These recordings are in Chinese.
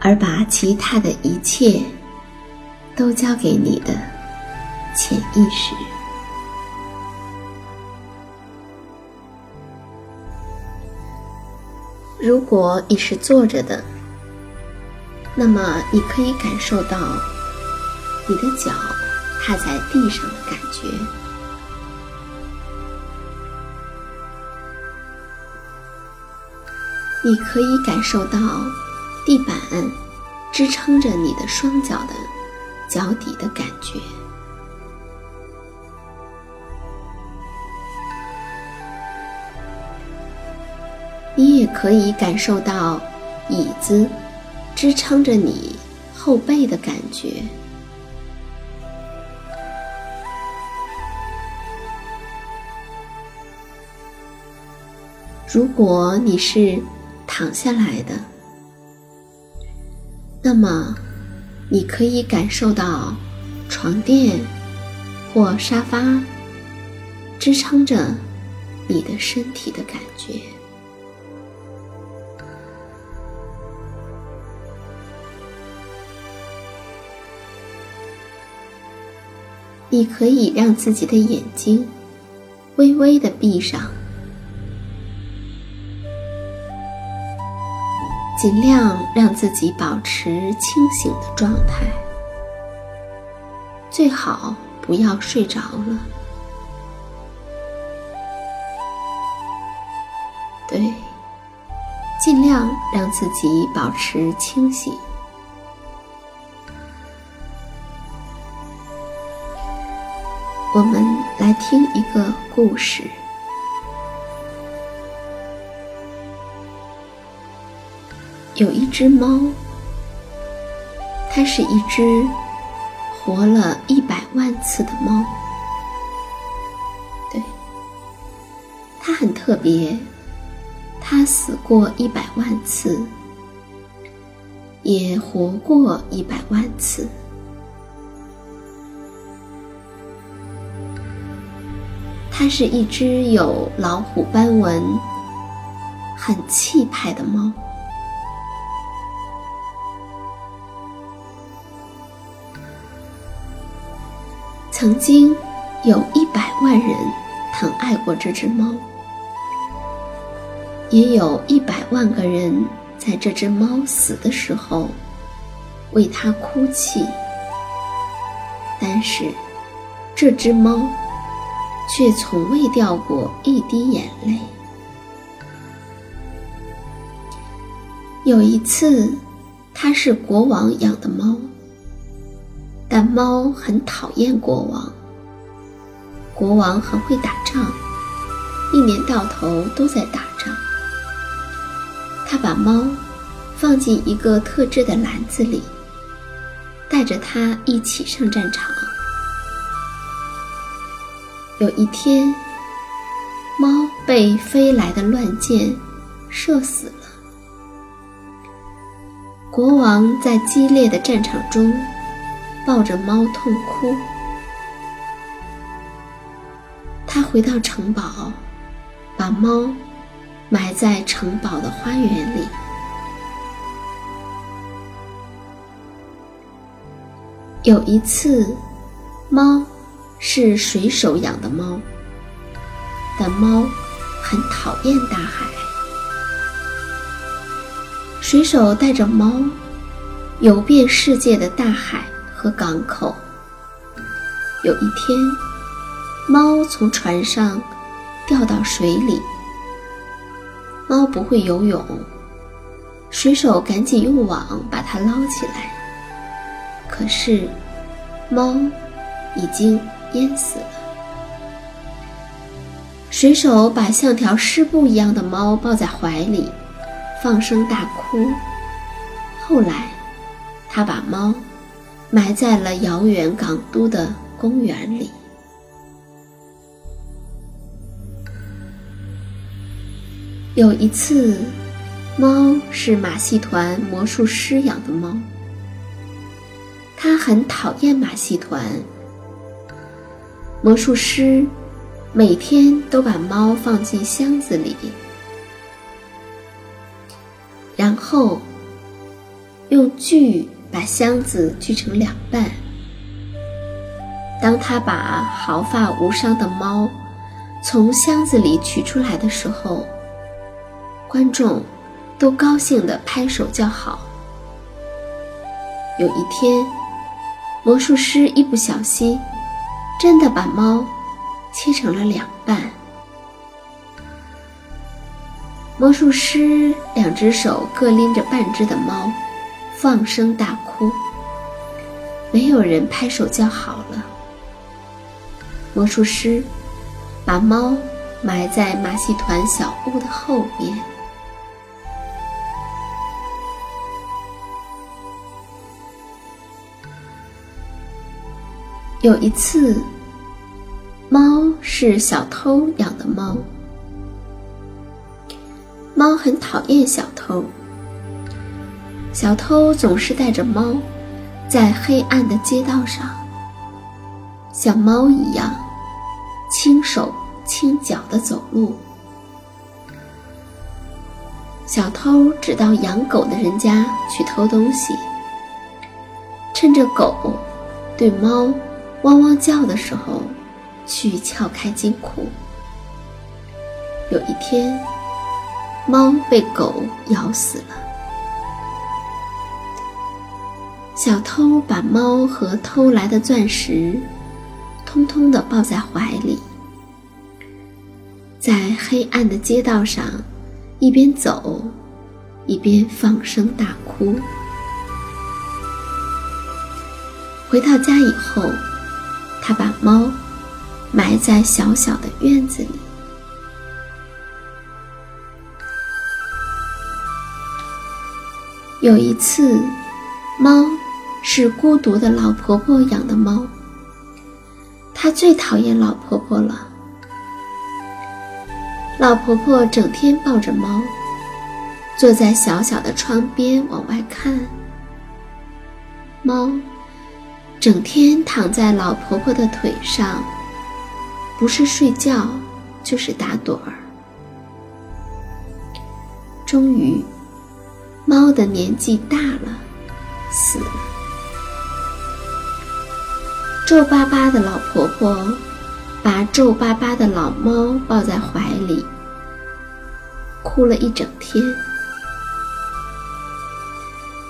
而把其他的一切都交给你的潜意识。如果你是坐着的，那么你可以感受到你的脚踏在地上的感觉，你可以感受到。地板支撑着你的双脚的脚底的感觉，你也可以感受到椅子支撑着你后背的感觉。如果你是躺下来的。那么，你可以感受到床垫或沙发支撑着你的身体的感觉。你可以让自己的眼睛微微的闭上。尽量让自己保持清醒的状态，最好不要睡着了。对，尽量让自己保持清醒。我们来听一个故事。有一只猫，它是一只活了一百万次的猫。对，它很特别，它死过一百万次，也活过一百万次。它是一只有老虎斑纹、很气派的猫。曾经有一百万人疼爱过这只猫，也有一百万个人在这只猫死的时候为它哭泣，但是这只猫却从未掉过一滴眼泪。有一次，它是国王养的猫，但猫很讨厌国王。国王很会打仗，一年到头都在打仗。他把猫放进一个特制的篮子里，带着它一起上战场。有一天，猫被飞来的乱箭射死了。国王在激烈的战场中抱着猫痛哭。他回到城堡，把猫埋在城堡的花园里。有一次，猫是水手养的猫，但猫很讨厌大海。水手带着猫游遍世界的大海和港口。有一天。猫从船上掉到水里，猫不会游泳，水手赶紧用网把它捞起来。可是，猫已经淹死了。水手把像条湿布一样的猫抱在怀里，放声大哭。后来，他把猫埋在了遥远港都的公园里。有一次，猫是马戏团魔术师养的猫。他很讨厌马戏团。魔术师每天都把猫放进箱子里，然后用锯把箱子锯成两半。当他把毫发无伤的猫从箱子里取出来的时候，观众都高兴地拍手叫好。有一天，魔术师一不小心，真的把猫切成了两半。魔术师两只手各拎着半只的猫，放声大哭。没有人拍手叫好了。魔术师把猫埋在马戏团小屋的后边。有一次，猫是小偷养的猫。猫很讨厌小偷。小偷总是带着猫，在黑暗的街道上，像猫一样轻手轻脚的走路。小偷只到养狗的人家去偷东西，趁着狗对猫。汪汪叫的时候，去撬开金库。有一天，猫被狗咬死了。小偷把猫和偷来的钻石，通通的抱在怀里，在黑暗的街道上，一边走，一边放声大哭。回到家以后。他把猫埋在小小的院子里。有一次，猫是孤独的老婆婆养的猫。她最讨厌老婆婆了。老婆婆整天抱着猫，坐在小小的窗边往外看。猫。整天躺在老婆婆的腿上，不是睡觉，就是打盹儿。终于，猫的年纪大了，死皱巴巴的老婆婆把皱巴巴的老猫抱在怀里，哭了一整天，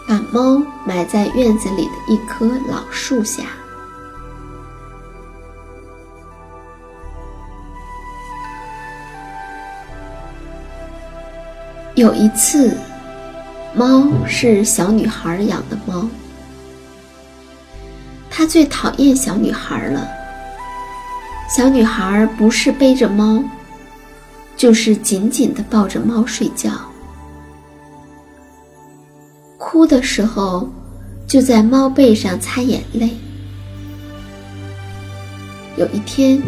把猫埋在院子里的一棵老树下。有一次，猫是小女孩养的猫，他最讨厌小女孩了。小女孩不是背着猫，就是紧紧的抱着猫睡觉，哭的时候就在猫背上擦眼泪。有一天，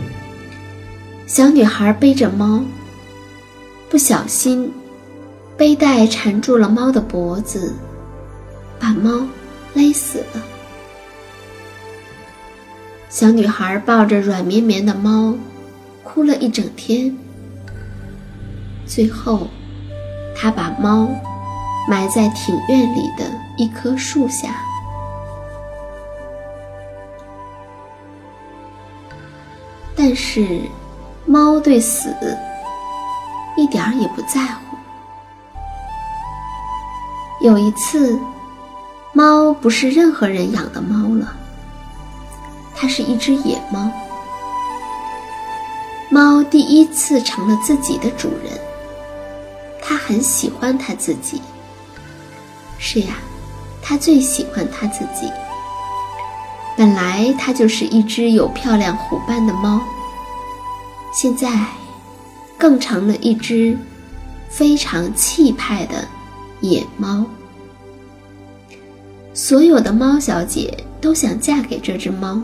小女孩背着猫，不小心。背带缠住了猫的脖子，把猫勒死了。小女孩抱着软绵绵的猫，哭了一整天。最后，她把猫埋在庭院里的一棵树下。但是，猫对死一点儿也不在乎。有一次，猫不是任何人养的猫了，它是一只野猫。猫第一次成了自己的主人，它很喜欢它自己。是呀，它最喜欢它自己。本来它就是一只有漂亮虎斑的猫，现在更成了一只非常气派的。野猫，所有的猫小姐都想嫁给这只猫。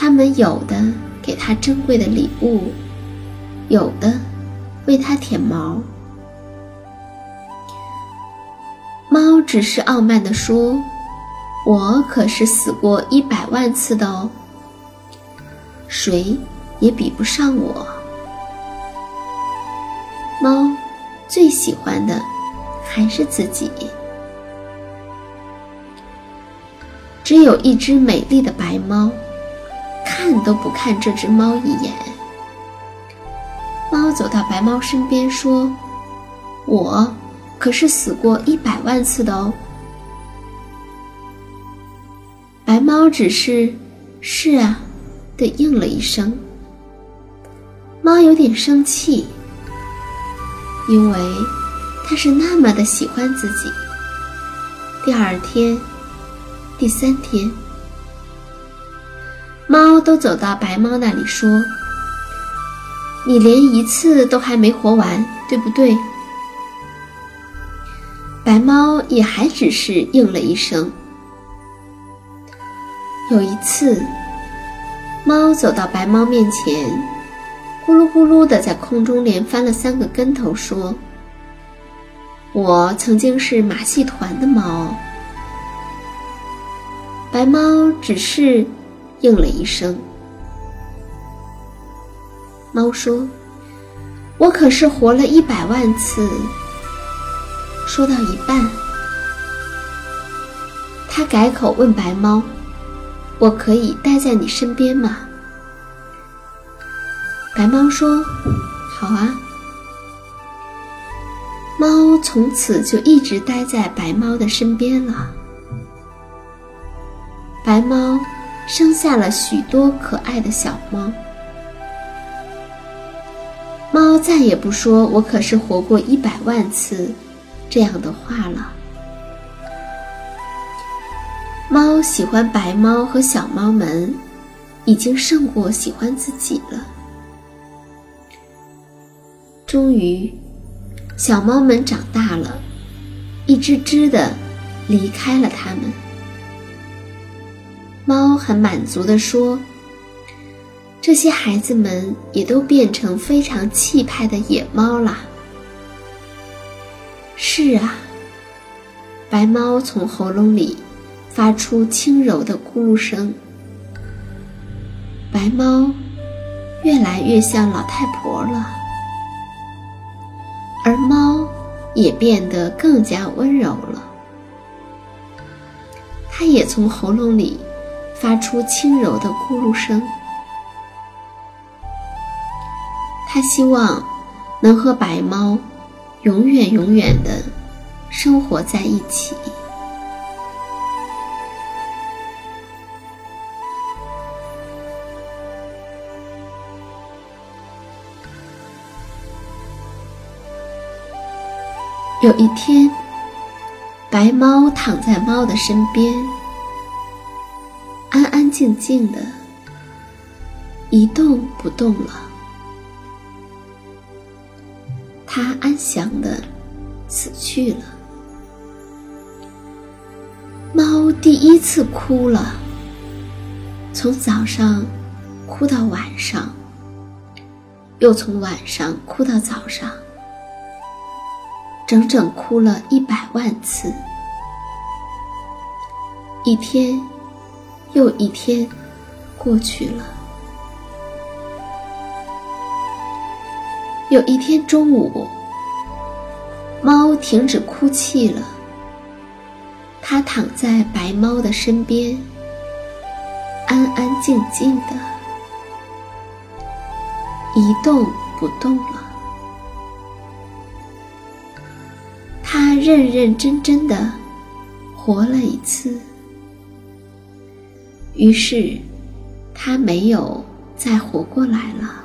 他们有的给它珍贵的礼物，有的为它舔毛。猫只是傲慢地说：“我可是死过一百万次的哦，谁也比不上我。”猫最喜欢的。还是自己。只有一只美丽的白猫，看都不看这只猫一眼。猫走到白猫身边说：“我可是死过一百万次的哦。”白猫只是“是啊”的应了一声。猫有点生气，因为。他是那么的喜欢自己。第二天，第三天，猫都走到白猫那里说：“你连一次都还没活完，对不对？”白猫也还只是应了一声。有一次，猫走到白猫面前，咕噜咕噜的在空中连翻了三个跟头，说。我曾经是马戏团的猫，白猫只是应了一声。猫说：“我可是活了一百万次。”说到一半，他改口问白猫：“我可以待在你身边吗？”白猫说：“好啊。”猫从此就一直待在白猫的身边了。白猫生下了许多可爱的小猫。猫再也不说“我可是活过一百万次”这样的话了。猫喜欢白猫和小猫们，已经胜过喜欢自己了。终于。小猫们长大了，一只只的离开了它们。猫很满足地说：“这些孩子们也都变成非常气派的野猫啦。”是啊，白猫从喉咙里发出轻柔的咕噜声。白猫越来越像老太婆了。而猫也变得更加温柔了，它也从喉咙里发出轻柔的咕噜声。它希望能和白猫永远永远的生活在一起。有一天，白猫躺在猫的身边，静静的，一动不动了。它安详的死去了。猫第一次哭了，从早上哭到晚上，又从晚上哭到早上。整整哭了一百万次，一天又一天过去了。有一天中午，猫停止哭泣了，它躺在白猫的身边，安安静静的，一动不动了。他认认真真的活了一次，于是他没有再活过来了。